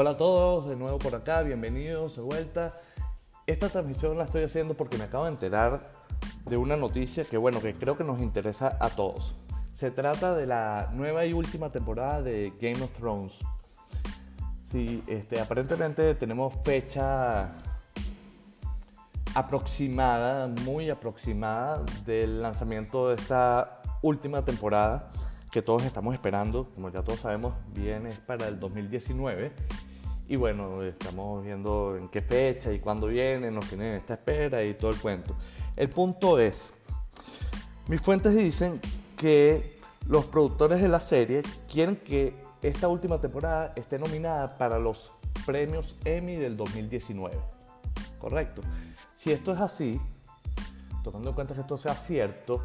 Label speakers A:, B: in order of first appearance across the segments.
A: Hola a todos, de nuevo por acá, bienvenidos de vuelta. Esta transmisión la estoy haciendo porque me acabo de enterar de una noticia que bueno, que creo que nos interesa a todos. Se trata de la nueva y última temporada de Game of Thrones. Sí, este, aparentemente tenemos fecha aproximada, muy aproximada del lanzamiento de esta última temporada que todos estamos esperando, como ya todos sabemos, viene para el 2019 y bueno, estamos viendo en qué fecha y cuándo viene, nos tienen esta espera y todo el cuento. El punto es, mis fuentes dicen que los productores de la serie quieren que esta última temporada esté nominada para los premios Emmy del 2019. Correcto. Si esto es así, tomando en cuenta que esto sea cierto,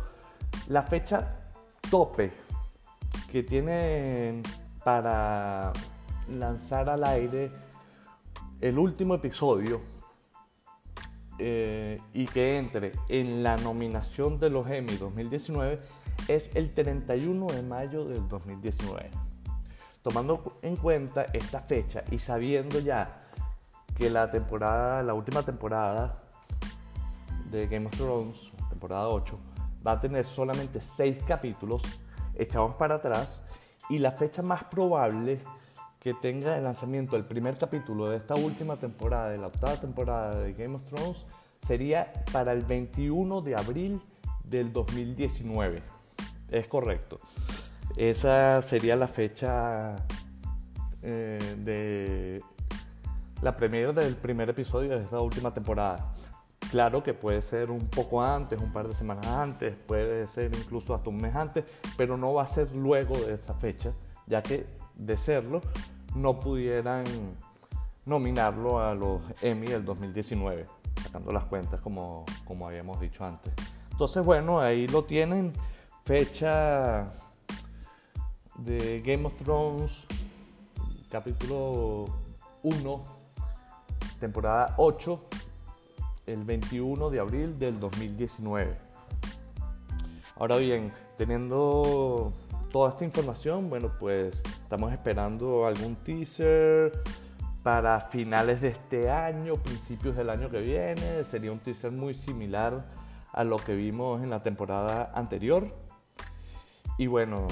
A: la fecha tope que tienen para lanzar al aire el último episodio eh, y que entre en la nominación de los Emmy 2019 es el 31 de mayo del 2019. Tomando en cuenta esta fecha y sabiendo ya que la temporada, la última temporada de Game of Thrones, temporada 8, va a tener solamente 6 capítulos, echamos para atrás y la fecha más probable que tenga el lanzamiento del primer capítulo de esta última temporada, de la octava temporada de Game of Thrones, sería para el 21 de abril del 2019. Es correcto. Esa sería la fecha eh, de la primera del primer episodio de esta última temporada. Claro que puede ser un poco antes, un par de semanas antes, puede ser incluso hasta un mes antes, pero no va a ser luego de esa fecha, ya que de serlo no pudieran nominarlo a los Emmy del 2019, sacando las cuentas como, como habíamos dicho antes. Entonces, bueno, ahí lo tienen, fecha de Game of Thrones, capítulo 1, temporada 8, el 21 de abril del 2019. Ahora bien, teniendo toda esta información, bueno, pues estamos esperando algún teaser para finales de este año, principios del año que viene. Sería un teaser muy similar a lo que vimos en la temporada anterior. Y bueno,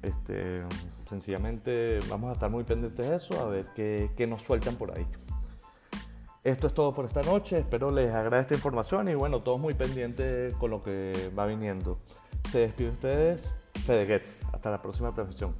A: este, sencillamente vamos a estar muy pendientes de eso, a ver qué, qué nos sueltan por ahí. Esto es todo por esta noche, espero les agrade esta información y bueno, todos muy pendientes con lo que va viniendo. Se despide ustedes, Fede Hasta la próxima transmisión.